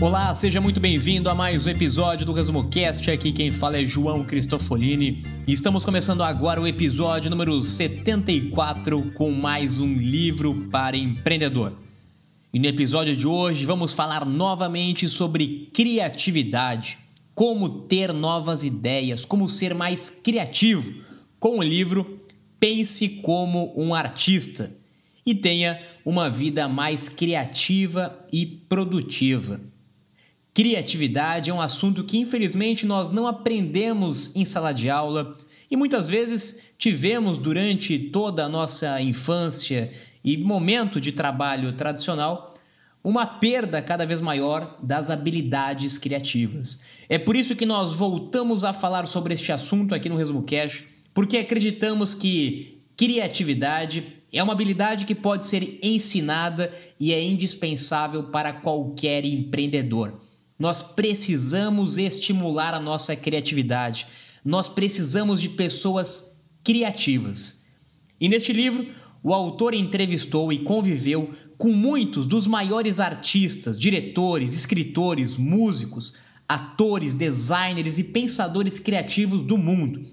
Olá, seja muito bem-vindo a mais um episódio do Resumo Cast. Aqui quem fala é João Cristofolini e estamos começando agora o episódio número 74 com mais um livro para empreendedor. E no episódio de hoje vamos falar novamente sobre criatividade, como ter novas ideias, como ser mais criativo, com o livro Pense como um artista e tenha uma vida mais criativa e produtiva. Criatividade é um assunto que infelizmente nós não aprendemos em sala de aula e muitas vezes tivemos durante toda a nossa infância e momento de trabalho tradicional uma perda cada vez maior das habilidades criativas. É por isso que nós voltamos a falar sobre este assunto aqui no Resumo Cash, porque acreditamos que criatividade é uma habilidade que pode ser ensinada e é indispensável para qualquer empreendedor. Nós precisamos estimular a nossa criatividade. Nós precisamos de pessoas criativas. E neste livro, o autor entrevistou e conviveu com muitos dos maiores artistas, diretores, escritores, músicos, atores, designers e pensadores criativos do mundo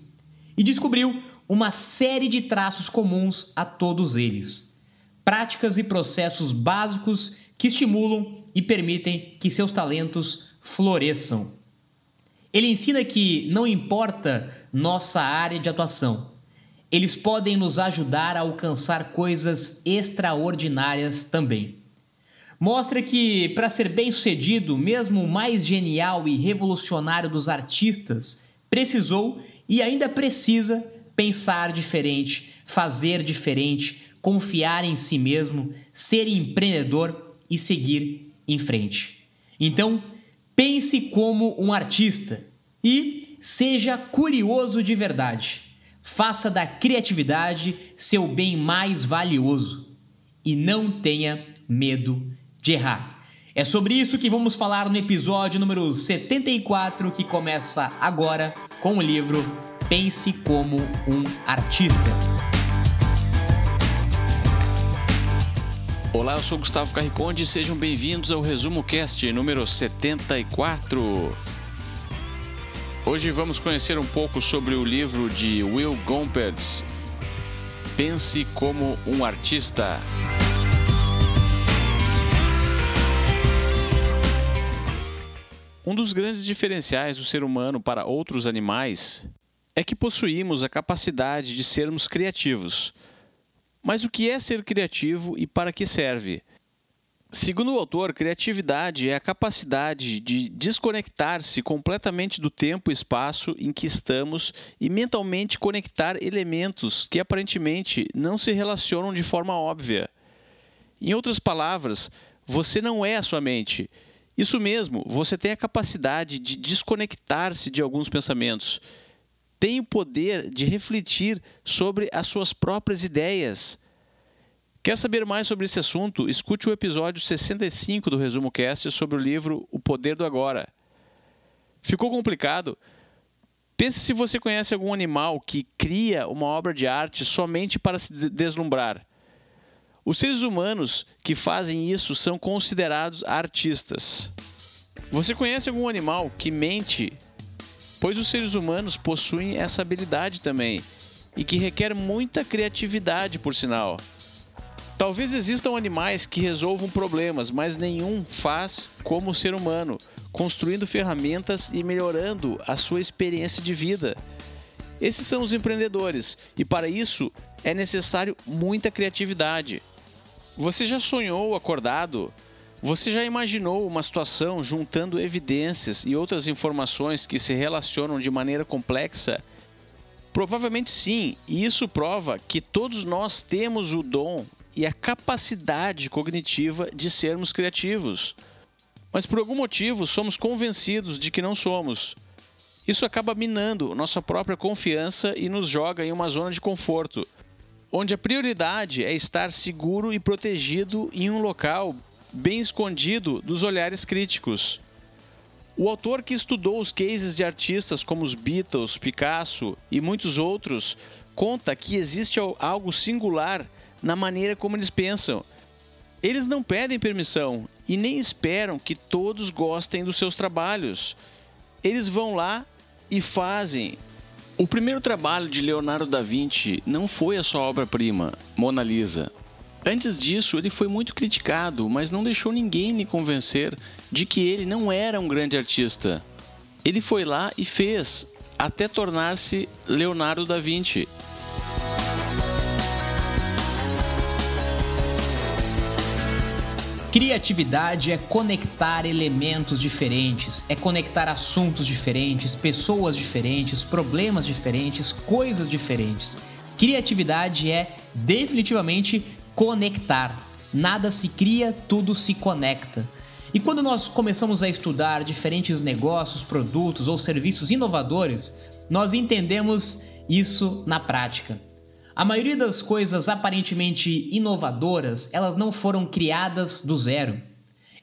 e descobriu uma série de traços comuns a todos eles. Práticas e processos básicos que estimulam e permitem que seus talentos floresçam. Ele ensina que não importa nossa área de atuação, eles podem nos ajudar a alcançar coisas extraordinárias também. Mostra que, para ser bem-sucedido, mesmo o mais genial e revolucionário dos artistas precisou e ainda precisa pensar diferente, fazer diferente, confiar em si mesmo, ser empreendedor e seguir em frente. Então, pense como um artista e seja curioso de verdade. Faça da criatividade seu bem mais valioso e não tenha medo de errar. É sobre isso que vamos falar no episódio número 74, que começa agora com o livro Pense como um Artista. Olá, eu sou Gustavo Carriconde e sejam bem-vindos ao Resumo Cast número 74. Hoje vamos conhecer um pouco sobre o livro de Will Gompertz, Pense como um Artista. Um dos grandes diferenciais do ser humano para outros animais é que possuímos a capacidade de sermos criativos mas o que é ser criativo e para que serve? Segundo o autor, criatividade é a capacidade de desconectar-se completamente do tempo e espaço em que estamos e mentalmente conectar elementos que aparentemente não se relacionam de forma óbvia. Em outras palavras, você não é a sua mente. Isso mesmo, você tem a capacidade de desconectar-se de alguns pensamentos tem o poder de refletir sobre as suas próprias ideias. Quer saber mais sobre esse assunto? Escute o episódio 65 do Resumo Cast sobre o livro O Poder do Agora. Ficou complicado? Pense se você conhece algum animal que cria uma obra de arte somente para se deslumbrar. Os seres humanos que fazem isso são considerados artistas. Você conhece algum animal que mente pois os seres humanos possuem essa habilidade também e que requer muita criatividade, por sinal. Talvez existam animais que resolvam problemas, mas nenhum faz como o ser humano, construindo ferramentas e melhorando a sua experiência de vida. Esses são os empreendedores, e para isso é necessário muita criatividade. Você já sonhou acordado você já imaginou uma situação juntando evidências e outras informações que se relacionam de maneira complexa? Provavelmente sim, e isso prova que todos nós temos o dom e a capacidade cognitiva de sermos criativos. mas por algum motivo somos convencidos de que não somos. Isso acaba minando nossa própria confiança e nos joga em uma zona de conforto, onde a prioridade é estar seguro e protegido em um local bem escondido dos olhares críticos. O autor que estudou os cases de artistas como os Beatles, Picasso e muitos outros conta que existe algo singular na maneira como eles pensam. Eles não pedem permissão e nem esperam que todos gostem dos seus trabalhos. Eles vão lá e fazem. O primeiro trabalho de Leonardo da Vinci não foi a sua obra-prima, Mona Lisa. Antes disso, ele foi muito criticado, mas não deixou ninguém lhe convencer de que ele não era um grande artista. Ele foi lá e fez, até tornar-se Leonardo da Vinci. Criatividade é conectar elementos diferentes, é conectar assuntos diferentes, pessoas diferentes, problemas diferentes, coisas diferentes. Criatividade é definitivamente conectar. Nada se cria, tudo se conecta. E quando nós começamos a estudar diferentes negócios, produtos ou serviços inovadores, nós entendemos isso na prática. A maioria das coisas aparentemente inovadoras, elas não foram criadas do zero.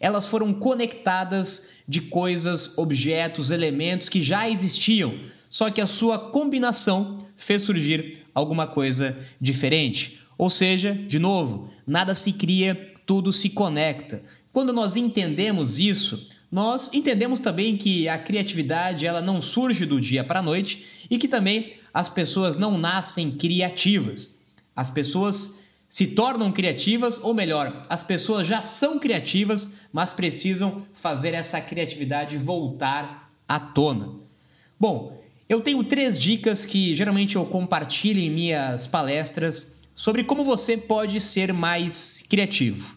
Elas foram conectadas de coisas, objetos, elementos que já existiam, só que a sua combinação fez surgir alguma coisa diferente. Ou seja, de novo, nada se cria, tudo se conecta. Quando nós entendemos isso, nós entendemos também que a criatividade ela não surge do dia para a noite e que também as pessoas não nascem criativas. As pessoas se tornam criativas, ou melhor, as pessoas já são criativas, mas precisam fazer essa criatividade voltar à tona. Bom, eu tenho três dicas que geralmente eu compartilho em minhas palestras sobre como você pode ser mais criativo.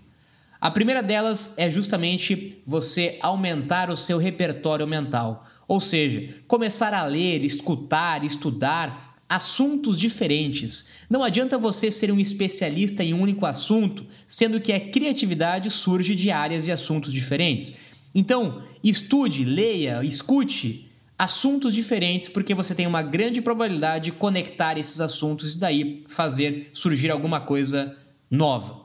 A primeira delas é justamente você aumentar o seu repertório mental, ou seja, começar a ler, escutar, estudar assuntos diferentes. Não adianta você ser um especialista em um único assunto, sendo que a criatividade surge de áreas e assuntos diferentes. Então, estude, leia, escute assuntos diferentes, porque você tem uma grande probabilidade de conectar esses assuntos e daí fazer surgir alguma coisa nova.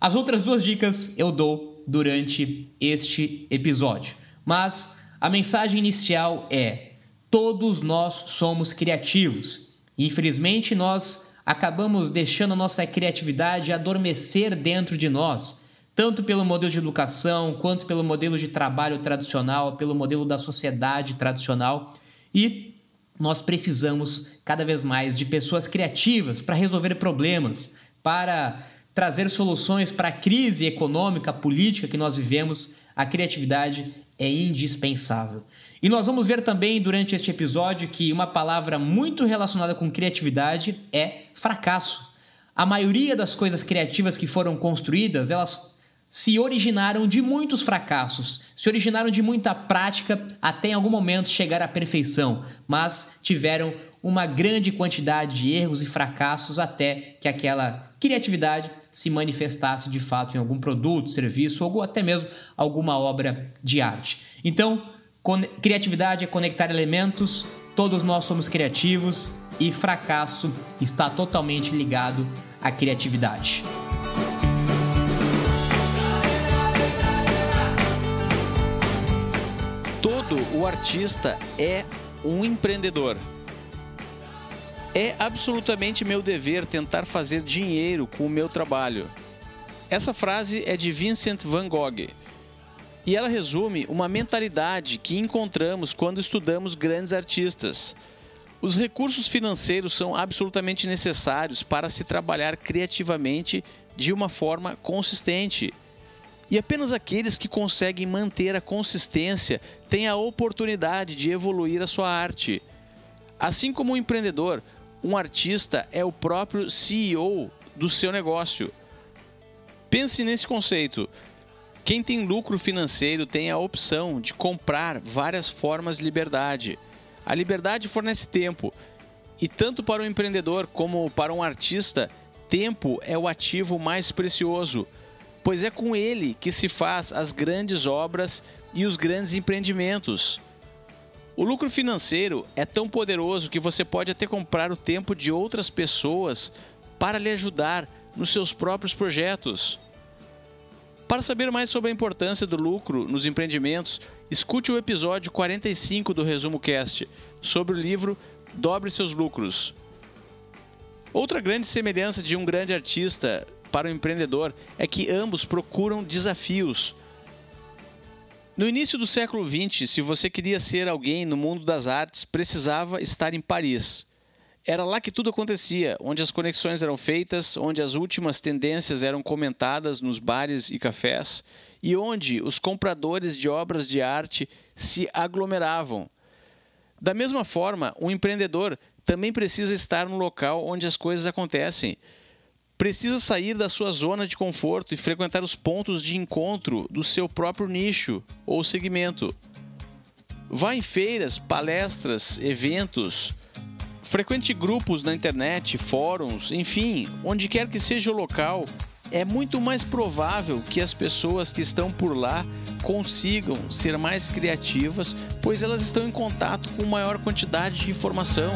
As outras duas dicas eu dou durante este episódio, mas a mensagem inicial é: todos nós somos criativos. Infelizmente, nós acabamos deixando a nossa criatividade adormecer dentro de nós, tanto pelo modelo de educação, quanto pelo modelo de trabalho tradicional, pelo modelo da sociedade tradicional. E nós precisamos cada vez mais de pessoas criativas para resolver problemas, para trazer soluções para a crise econômica, política que nós vivemos, a criatividade é indispensável. E nós vamos ver também durante este episódio que uma palavra muito relacionada com criatividade é fracasso. A maioria das coisas criativas que foram construídas, elas se originaram de muitos fracassos, se originaram de muita prática até em algum momento chegar à perfeição, mas tiveram uma grande quantidade de erros e fracassos até que aquela criatividade se manifestasse de fato em algum produto, serviço ou até mesmo alguma obra de arte. Então, criatividade é conectar elementos, todos nós somos criativos e fracasso está totalmente ligado à criatividade. Todo o artista é um empreendedor. É absolutamente meu dever tentar fazer dinheiro com o meu trabalho. Essa frase é de Vincent van Gogh. E ela resume uma mentalidade que encontramos quando estudamos grandes artistas. Os recursos financeiros são absolutamente necessários para se trabalhar criativamente de uma forma consistente. E apenas aqueles que conseguem manter a consistência têm a oportunidade de evoluir a sua arte. Assim como o empreendedor, um artista é o próprio CEO do seu negócio. Pense nesse conceito. Quem tem lucro financeiro tem a opção de comprar várias formas de liberdade. A liberdade fornece tempo, e tanto para o empreendedor como para um artista, tempo é o ativo mais precioso. Pois é com ele que se faz as grandes obras e os grandes empreendimentos. O lucro financeiro é tão poderoso que você pode até comprar o tempo de outras pessoas para lhe ajudar nos seus próprios projetos. Para saber mais sobre a importância do lucro nos empreendimentos, escute o episódio 45 do Resumo Cast sobre o livro Dobre seus lucros. Outra grande semelhança de um grande artista para o empreendedor é que ambos procuram desafios. No início do século XX, se você queria ser alguém no mundo das artes, precisava estar em Paris. Era lá que tudo acontecia, onde as conexões eram feitas, onde as últimas tendências eram comentadas nos bares e cafés, e onde os compradores de obras de arte se aglomeravam. Da mesma forma, um empreendedor também precisa estar no local onde as coisas acontecem. Precisa sair da sua zona de conforto e frequentar os pontos de encontro do seu próprio nicho ou segmento. Vá em feiras, palestras, eventos, frequente grupos na internet, fóruns, enfim, onde quer que seja o local, é muito mais provável que as pessoas que estão por lá consigam ser mais criativas, pois elas estão em contato com maior quantidade de informação.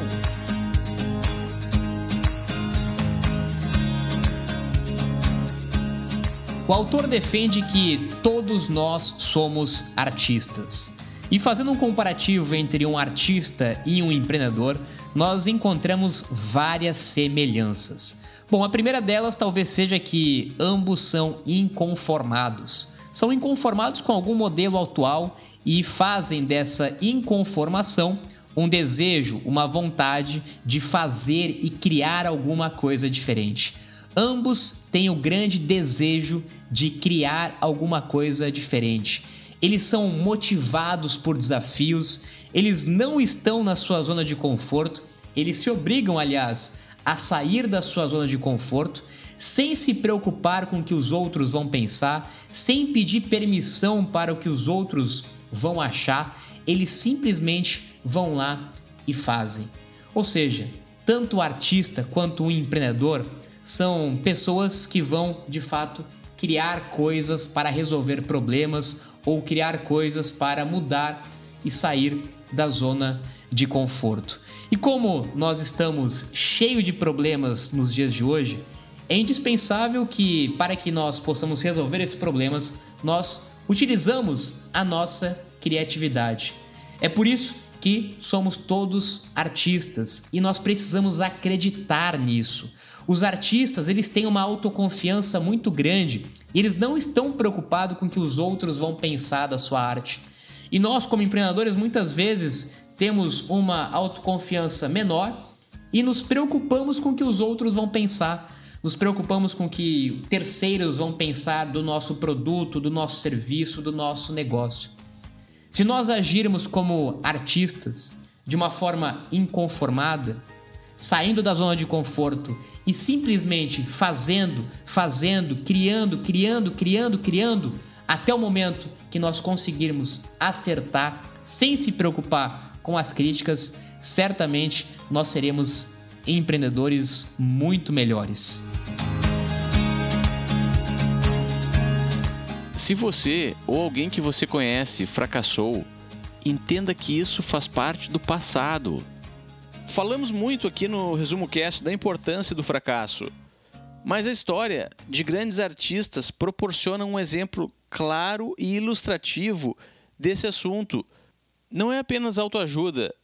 O autor defende que todos nós somos artistas. E fazendo um comparativo entre um artista e um empreendedor, nós encontramos várias semelhanças. Bom, a primeira delas talvez seja que ambos são inconformados. São inconformados com algum modelo atual e fazem dessa inconformação um desejo, uma vontade de fazer e criar alguma coisa diferente. Ambos têm o grande desejo de criar alguma coisa diferente. Eles são motivados por desafios, eles não estão na sua zona de conforto, eles se obrigam, aliás, a sair da sua zona de conforto, sem se preocupar com o que os outros vão pensar, sem pedir permissão para o que os outros vão achar, eles simplesmente vão lá e fazem. Ou seja, tanto o artista quanto o empreendedor são pessoas que vão de fato criar coisas para resolver problemas ou criar coisas para mudar e sair da zona de conforto. E como nós estamos cheio de problemas nos dias de hoje, é indispensável que, para que nós possamos resolver esses problemas, nós utilizamos a nossa criatividade. É por isso que somos todos artistas e nós precisamos acreditar nisso. Os artistas, eles têm uma autoconfiança muito grande e eles não estão preocupados com o que os outros vão pensar da sua arte. E nós, como empreendedores, muitas vezes temos uma autoconfiança menor e nos preocupamos com o que os outros vão pensar. Nos preocupamos com o que terceiros vão pensar do nosso produto, do nosso serviço, do nosso negócio. Se nós agirmos como artistas de uma forma inconformada, saindo da zona de conforto e simplesmente fazendo, fazendo, criando, criando, criando, criando, até o momento que nós conseguirmos acertar sem se preocupar com as críticas, certamente nós seremos empreendedores muito melhores. Se você ou alguém que você conhece fracassou, entenda que isso faz parte do passado. Falamos muito aqui no Resumo Cast da importância do fracasso, mas a história de grandes artistas proporciona um exemplo claro e ilustrativo desse assunto não é apenas autoajuda,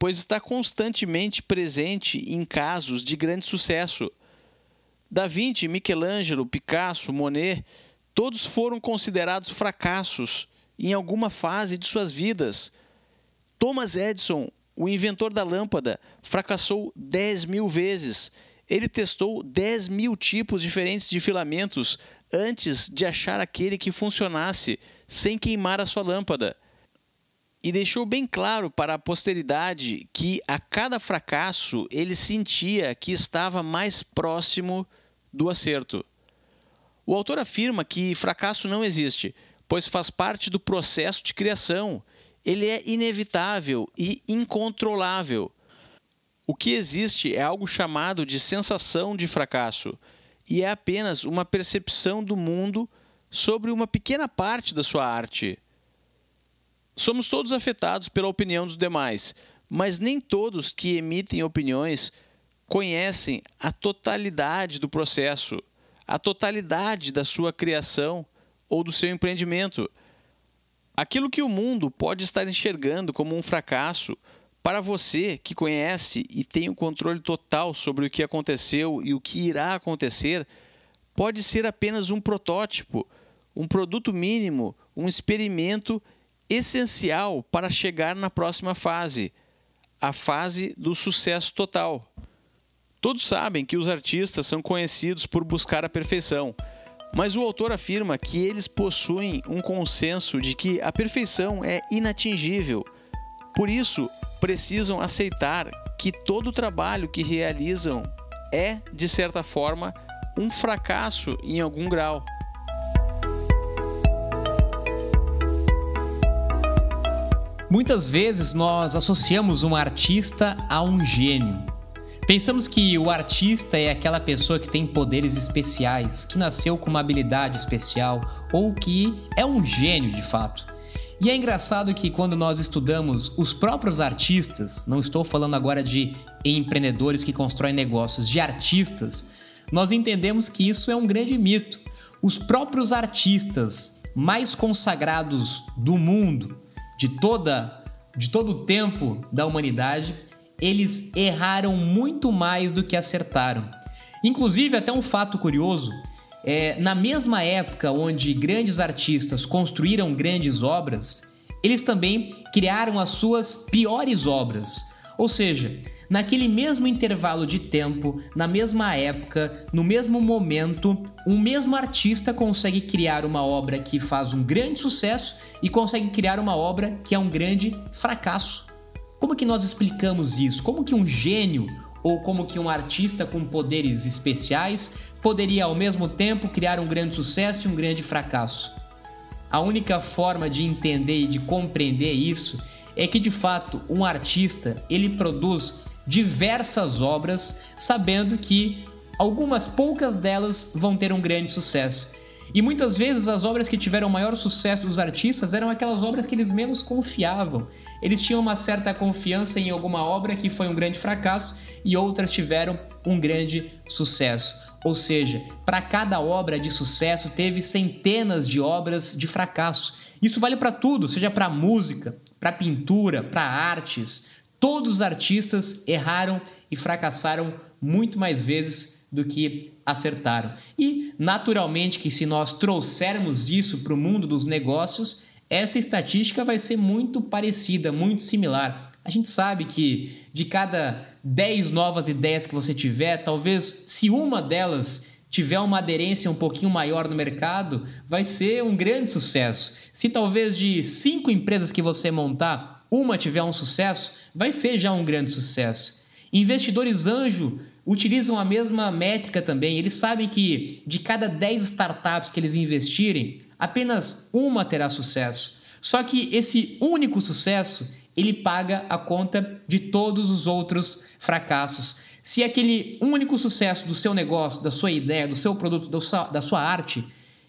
pois está constantemente presente em casos de grande sucesso. Da Vinci, Michelangelo, Picasso, Monet, todos foram considerados fracassos em alguma fase de suas vidas. Thomas Edison, o inventor da lâmpada, fracassou 10 mil vezes. Ele testou 10 mil tipos diferentes de filamentos antes de achar aquele que funcionasse sem queimar a sua lâmpada e deixou bem claro para a posteridade que a cada fracasso ele sentia que estava mais próximo do acerto. O autor afirma que fracasso não existe, pois faz parte do processo de criação. Ele é inevitável e incontrolável. O que existe é algo chamado de sensação de fracasso, e é apenas uma percepção do mundo sobre uma pequena parte da sua arte. Somos todos afetados pela opinião dos demais, mas nem todos que emitem opiniões conhecem a totalidade do processo, a totalidade da sua criação ou do seu empreendimento. Aquilo que o mundo pode estar enxergando como um fracasso, para você que conhece e tem o controle total sobre o que aconteceu e o que irá acontecer, pode ser apenas um protótipo, um produto mínimo, um experimento essencial para chegar na próxima fase, a fase do sucesso total. Todos sabem que os artistas são conhecidos por buscar a perfeição, mas o autor afirma que eles possuem um consenso de que a perfeição é inatingível. Por isso, precisam aceitar que todo o trabalho que realizam é, de certa forma, um fracasso em algum grau. Muitas vezes nós associamos um artista a um gênio. Pensamos que o artista é aquela pessoa que tem poderes especiais, que nasceu com uma habilidade especial ou que é um gênio de fato. E é engraçado que quando nós estudamos os próprios artistas, não estou falando agora de empreendedores que constroem negócios, de artistas, nós entendemos que isso é um grande mito. Os próprios artistas mais consagrados do mundo, de toda de todo o tempo da humanidade, eles erraram muito mais do que acertaram. Inclusive, até um fato curioso: é, na mesma época onde grandes artistas construíram grandes obras, eles também criaram as suas piores obras. Ou seja, naquele mesmo intervalo de tempo, na mesma época, no mesmo momento, um mesmo artista consegue criar uma obra que faz um grande sucesso e consegue criar uma obra que é um grande fracasso. Como que nós explicamos isso? Como que um gênio ou como que um artista com poderes especiais poderia ao mesmo tempo criar um grande sucesso e um grande fracasso? A única forma de entender e de compreender isso é que de fato um artista ele produz diversas obras sabendo que algumas poucas delas vão ter um grande sucesso. E muitas vezes as obras que tiveram maior sucesso dos artistas eram aquelas obras que eles menos confiavam. Eles tinham uma certa confiança em alguma obra que foi um grande fracasso e outras tiveram um grande sucesso. Ou seja, para cada obra de sucesso teve centenas de obras de fracasso. Isso vale para tudo, seja para música, para pintura, para artes. Todos os artistas erraram e fracassaram muito mais vezes do que acertaram. E, naturalmente, que se nós trouxermos isso para o mundo dos negócios, essa estatística vai ser muito parecida, muito similar. A gente sabe que de cada 10 novas ideias que você tiver, talvez se uma delas tiver uma aderência um pouquinho maior no mercado, vai ser um grande sucesso. Se talvez de cinco empresas que você montar, uma tiver um sucesso, vai ser já um grande sucesso. Investidores anjo utilizam a mesma métrica também. Eles sabem que de cada 10 startups que eles investirem, apenas uma terá sucesso. Só que esse único sucesso, ele paga a conta de todos os outros fracassos. Se aquele único sucesso do seu negócio, da sua ideia, do seu produto, da sua arte,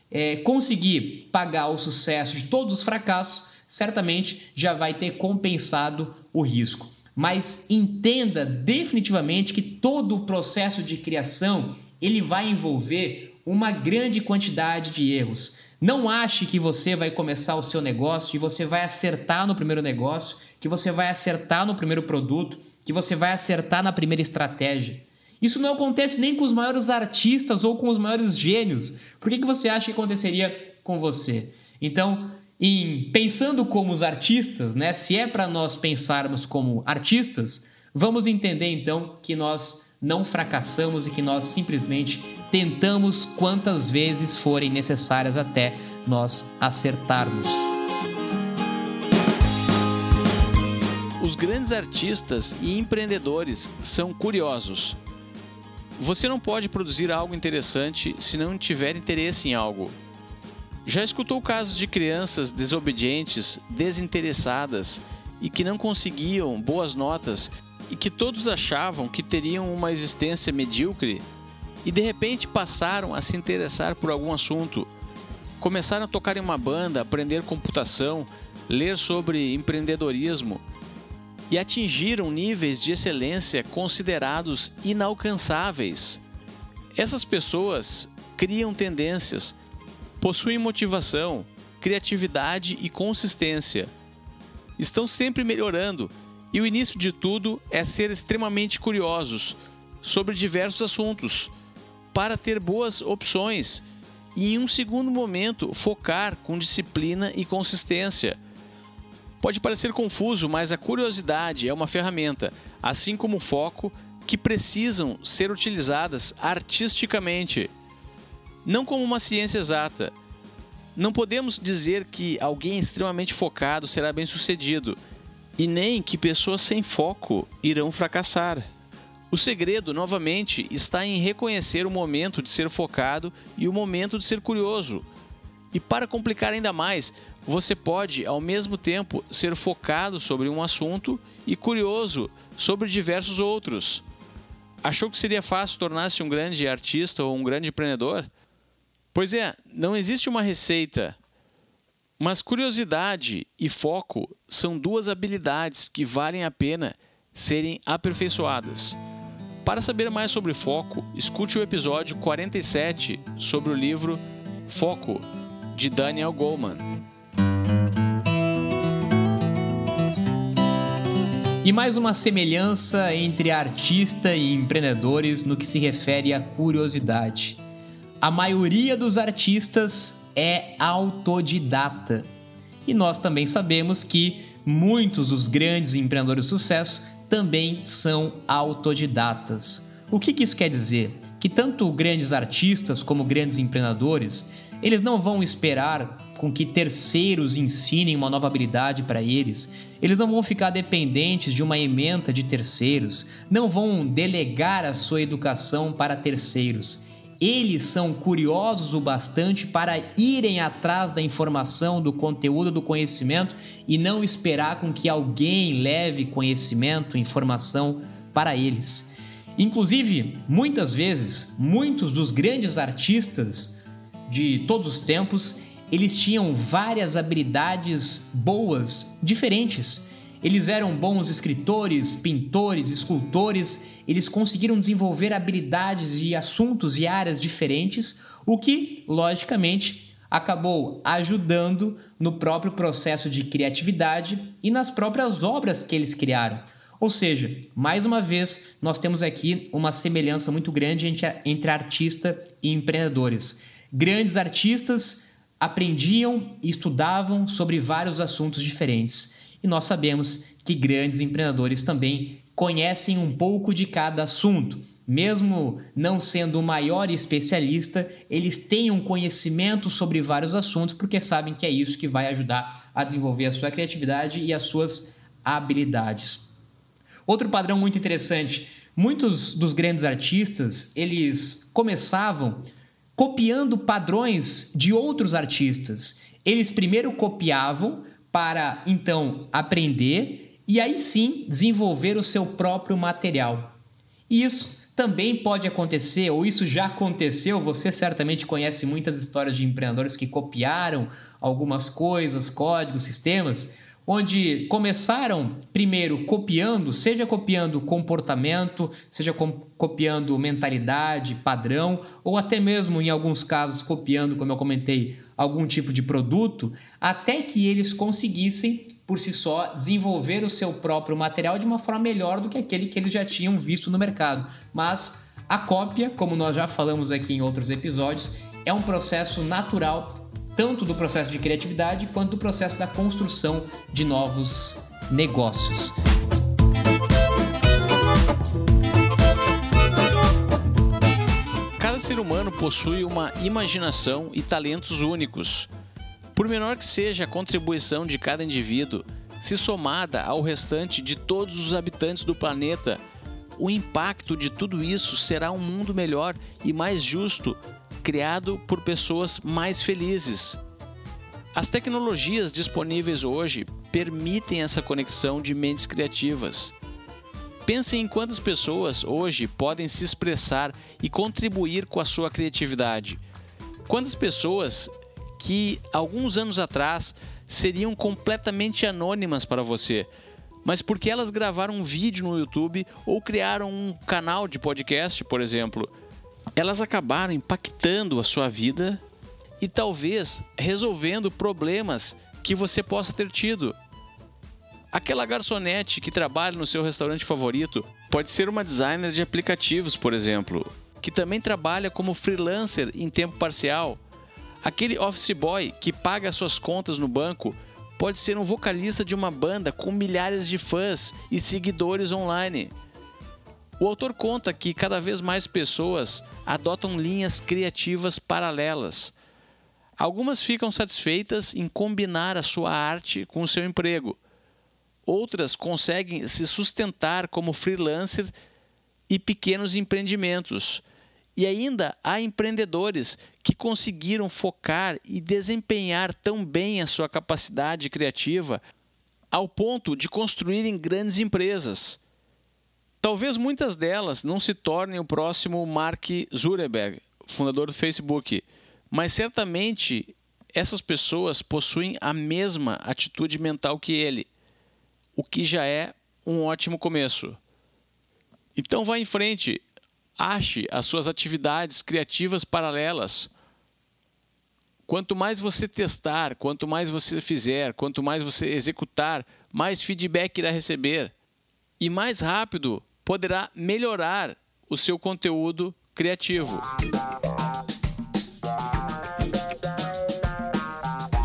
é, conseguir pagar o sucesso de todos os fracassos, certamente já vai ter compensado o risco. Mas entenda definitivamente que todo o processo de criação ele vai envolver uma grande quantidade de erros. Não ache que você vai começar o seu negócio e você vai acertar no primeiro negócio, que você vai acertar no primeiro produto, que você vai acertar na primeira estratégia. Isso não acontece nem com os maiores artistas ou com os maiores gênios. Por que, que você acha que aconteceria com você? Então, em pensando como os artistas, né? Se é para nós pensarmos como artistas, vamos entender então que nós não fracassamos e que nós simplesmente tentamos quantas vezes forem necessárias até nós acertarmos. Os grandes artistas e empreendedores são curiosos. Você não pode produzir algo interessante se não tiver interesse em algo. Já escutou casos de crianças desobedientes, desinteressadas e que não conseguiam boas notas e que todos achavam que teriam uma existência medíocre e de repente passaram a se interessar por algum assunto, começaram a tocar em uma banda, aprender computação, ler sobre empreendedorismo e atingiram níveis de excelência considerados inalcançáveis. Essas pessoas criam tendências, possuem motivação, criatividade e consistência. Estão sempre melhorando e o início de tudo é ser extremamente curiosos sobre diversos assuntos para ter boas opções e, em um segundo momento, focar com disciplina e consistência. Pode parecer confuso, mas a curiosidade é uma ferramenta, assim como o foco, que precisam ser utilizadas artisticamente, não como uma ciência exata. Não podemos dizer que alguém extremamente focado será bem-sucedido, e nem que pessoas sem foco irão fracassar. O segredo, novamente, está em reconhecer o momento de ser focado e o momento de ser curioso. E para complicar ainda mais, você pode, ao mesmo tempo, ser focado sobre um assunto e curioso sobre diversos outros. Achou que seria fácil tornar-se um grande artista ou um grande empreendedor? Pois é, não existe uma receita. Mas curiosidade e foco são duas habilidades que valem a pena serem aperfeiçoadas. Para saber mais sobre foco, escute o episódio 47 sobre o livro Foco, de Daniel Goleman. E mais uma semelhança entre artista e empreendedores no que se refere à curiosidade. A maioria dos artistas é autodidata. E nós também sabemos que muitos dos grandes empreendedores de sucesso também são autodidatas. O que, que isso quer dizer? Que tanto grandes artistas como grandes empreendedores, eles não vão esperar com que terceiros ensinem uma nova habilidade para eles. Eles não vão ficar dependentes de uma ementa de terceiros, não vão delegar a sua educação para terceiros eles são curiosos o bastante para irem atrás da informação, do conteúdo, do conhecimento e não esperar com que alguém leve conhecimento, informação para eles. Inclusive, muitas vezes, muitos dos grandes artistas de todos os tempos, eles tinham várias habilidades boas, diferentes eles eram bons escritores, pintores, escultores, eles conseguiram desenvolver habilidades e assuntos e áreas diferentes, o que, logicamente, acabou ajudando no próprio processo de criatividade e nas próprias obras que eles criaram. Ou seja, mais uma vez, nós temos aqui uma semelhança muito grande entre, artista e empreendedores. Grandes artistas aprendiam e estudavam sobre vários assuntos diferentes e nós sabemos que grandes empreendedores também conhecem um pouco de cada assunto. Mesmo não sendo o maior especialista, eles têm um conhecimento sobre vários assuntos porque sabem que é isso que vai ajudar a desenvolver a sua criatividade e as suas habilidades. Outro padrão muito interessante, muitos dos grandes artistas, eles começavam copiando padrões de outros artistas. Eles primeiro copiavam para então aprender e aí sim desenvolver o seu próprio material. Isso também pode acontecer, ou isso já aconteceu. Você certamente conhece muitas histórias de empreendedores que copiaram algumas coisas, códigos, sistemas, onde começaram primeiro copiando, seja copiando comportamento, seja copiando mentalidade, padrão, ou até mesmo em alguns casos copiando, como eu comentei, algum tipo de produto, até que eles conseguissem por si só desenvolver o seu próprio material de uma forma melhor do que aquele que eles já tinham visto no mercado. Mas a cópia, como nós já falamos aqui em outros episódios, é um processo natural tanto do processo de criatividade quanto do processo da construção de novos negócios. Cada ser humano possui uma imaginação e talentos únicos. Por menor que seja a contribuição de cada indivíduo, se somada ao restante de todos os habitantes do planeta, o impacto de tudo isso será um mundo melhor e mais justo, criado por pessoas mais felizes. As tecnologias disponíveis hoje permitem essa conexão de mentes criativas. Pense em quantas pessoas hoje podem se expressar e contribuir com a sua criatividade. Quantas pessoas que alguns anos atrás seriam completamente anônimas para você, mas porque elas gravaram um vídeo no YouTube ou criaram um canal de podcast, por exemplo, elas acabaram impactando a sua vida e talvez resolvendo problemas que você possa ter tido. Aquela garçonete que trabalha no seu restaurante favorito pode ser uma designer de aplicativos, por exemplo, que também trabalha como freelancer em tempo parcial. Aquele office boy que paga suas contas no banco pode ser um vocalista de uma banda com milhares de fãs e seguidores online. O autor conta que cada vez mais pessoas adotam linhas criativas paralelas. Algumas ficam satisfeitas em combinar a sua arte com o seu emprego. Outras conseguem se sustentar como freelancer e pequenos empreendimentos. E ainda há empreendedores que conseguiram focar e desempenhar tão bem a sua capacidade criativa ao ponto de construírem grandes empresas. Talvez muitas delas não se tornem o próximo Mark Zuckerberg, fundador do Facebook, mas certamente essas pessoas possuem a mesma atitude mental que ele, o que já é um ótimo começo. Então vá em frente, ache as suas atividades criativas paralelas. Quanto mais você testar, quanto mais você fizer, quanto mais você executar, mais feedback irá receber. E mais rápido poderá melhorar o seu conteúdo criativo.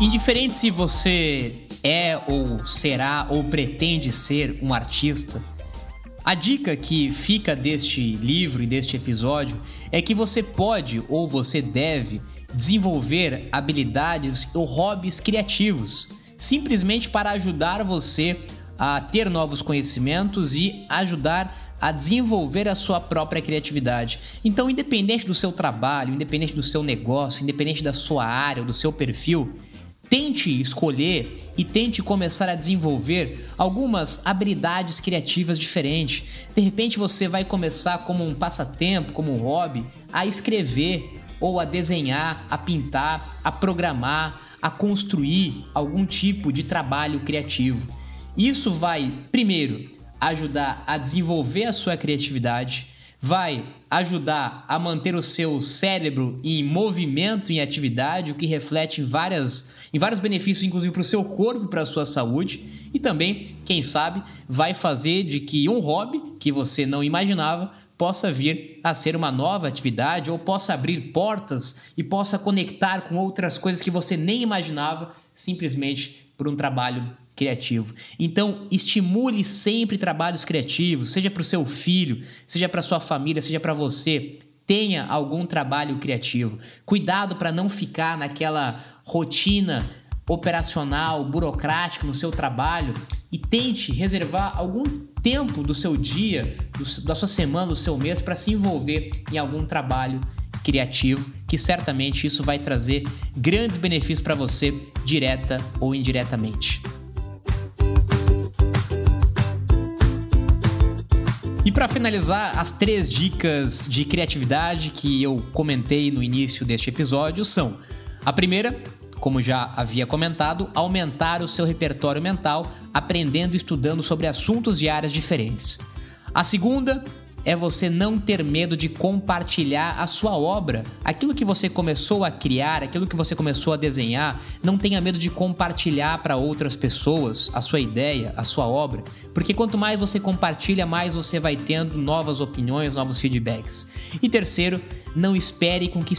Indiferente se você é ou será ou pretende ser um artista, a dica que fica deste livro e deste episódio é que você pode ou você deve desenvolver habilidades ou hobbies criativos, simplesmente para ajudar você a ter novos conhecimentos e ajudar a desenvolver a sua própria criatividade. Então, independente do seu trabalho, independente do seu negócio, independente da sua área ou do seu perfil, tente escolher e tente começar a desenvolver algumas habilidades criativas diferentes. De repente, você vai começar como um passatempo, como um hobby, a escrever ou a desenhar, a pintar, a programar, a construir algum tipo de trabalho criativo. Isso vai, primeiro, ajudar a desenvolver a sua criatividade, vai ajudar a manter o seu cérebro em movimento, em atividade, o que reflete em, várias, em vários benefícios, inclusive para o seu corpo e para a sua saúde, e também, quem sabe, vai fazer de que um hobby que você não imaginava possa vir a ser uma nova atividade ou possa abrir portas e possa conectar com outras coisas que você nem imaginava simplesmente por um trabalho criativo. Então, estimule sempre trabalhos criativos, seja para o seu filho, seja para sua família, seja para você. Tenha algum trabalho criativo. Cuidado para não ficar naquela rotina operacional, burocrática no seu trabalho e tente reservar algum tempo do seu dia, do, da sua semana, do seu mês para se envolver em algum trabalho criativo, que certamente isso vai trazer grandes benefícios para você, direta ou indiretamente. E para finalizar, as três dicas de criatividade que eu comentei no início deste episódio são: a primeira, como já havia comentado, aumentar o seu repertório mental aprendendo e estudando sobre assuntos de áreas diferentes. A segunda, é você não ter medo de compartilhar a sua obra. Aquilo que você começou a criar, aquilo que você começou a desenhar, não tenha medo de compartilhar para outras pessoas a sua ideia, a sua obra, porque quanto mais você compartilha, mais você vai tendo novas opiniões, novos feedbacks. E terceiro, não espere com que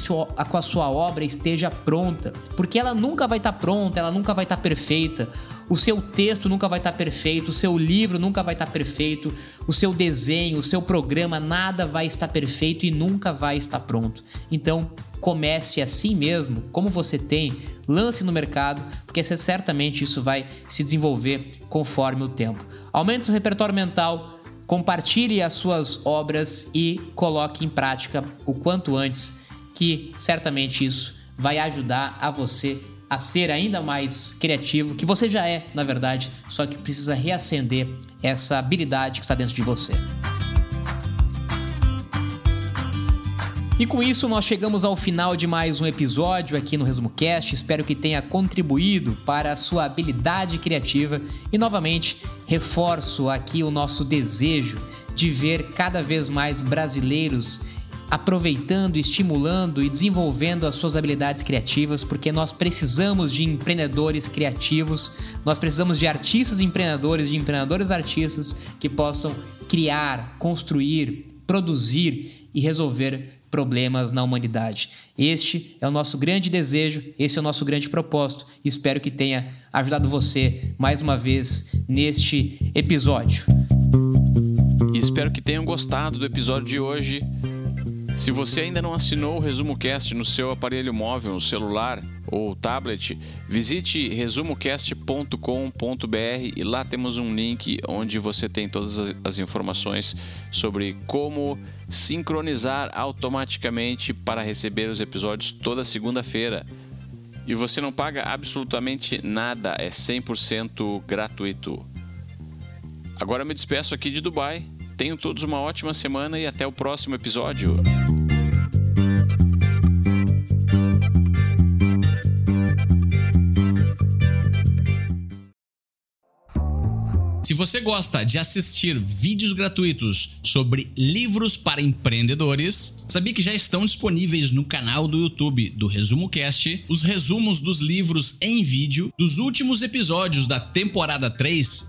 com a sua obra esteja pronta, porque ela nunca vai estar tá pronta, ela nunca vai estar tá perfeita. O seu texto nunca vai estar tá perfeito, o seu livro nunca vai estar tá perfeito, o seu desenho, o seu programa, nada vai estar perfeito e nunca vai estar pronto. Então, comece assim mesmo, como você tem, lance no mercado, porque certamente isso vai se desenvolver conforme o tempo. Aumente seu repertório mental, compartilhe as suas obras e coloque em prática o quanto antes, que certamente isso vai ajudar a você a ser ainda mais criativo, que você já é, na verdade, só que precisa reacender essa habilidade que está dentro de você. E com isso nós chegamos ao final de mais um episódio aqui no Resumo Cast. Espero que tenha contribuído para a sua habilidade criativa e novamente reforço aqui o nosso desejo de ver cada vez mais brasileiros aproveitando, estimulando e desenvolvendo as suas habilidades criativas, porque nós precisamos de empreendedores criativos, nós precisamos de artistas empreendedores, de empreendedores artistas que possam criar, construir, produzir e resolver problemas na humanidade. Este é o nosso grande desejo, esse é o nosso grande propósito. Espero que tenha ajudado você mais uma vez neste episódio. Espero que tenham gostado do episódio de hoje. Se você ainda não assinou o Resumo Cast no seu aparelho móvel, celular ou tablet, visite resumocast.com.br e lá temos um link onde você tem todas as informações sobre como sincronizar automaticamente para receber os episódios toda segunda-feira. E você não paga absolutamente nada, é 100% gratuito. Agora me despeço aqui de Dubai Tenham todos uma ótima semana e até o próximo episódio. Se você gosta de assistir vídeos gratuitos sobre livros para empreendedores, sabia que já estão disponíveis no canal do YouTube do Resumo Cast os resumos dos livros em vídeo dos últimos episódios da temporada 3